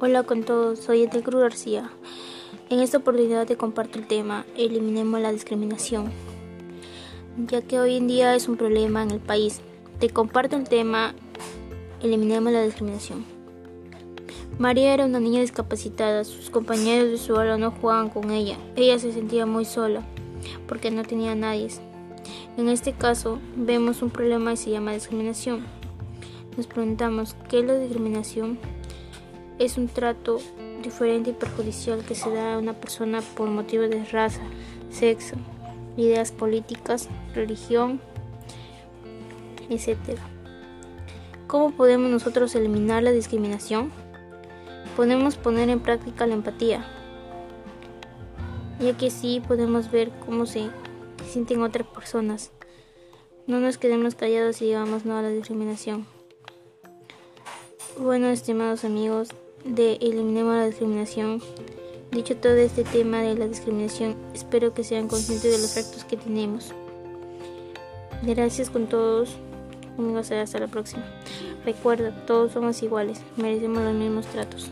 Hola con todos, soy Etel Cruz García. En esta oportunidad te comparto el tema Eliminemos la discriminación, ya que hoy en día es un problema en el país. Te comparto el tema Eliminemos la discriminación. María era una niña discapacitada, sus compañeros de su aula no jugaban con ella, ella se sentía muy sola porque no tenía nadie. En este caso vemos un problema que se llama discriminación. Nos preguntamos, ¿qué es la discriminación? Es un trato diferente y perjudicial que se da a una persona por motivos de raza, sexo, ideas políticas, religión, etc. ¿Cómo podemos nosotros eliminar la discriminación? Podemos poner en práctica la empatía, ya que así podemos ver cómo se sienten otras personas. No nos quedemos callados y digamos no a la discriminación. Bueno, estimados amigos, de Eliminemos la discriminación. Dicho todo este tema de la discriminación, espero que sean conscientes de los efectos que tenemos. Gracias con todos. Amigos, hasta la próxima. Recuerda, todos somos iguales, merecemos los mismos tratos.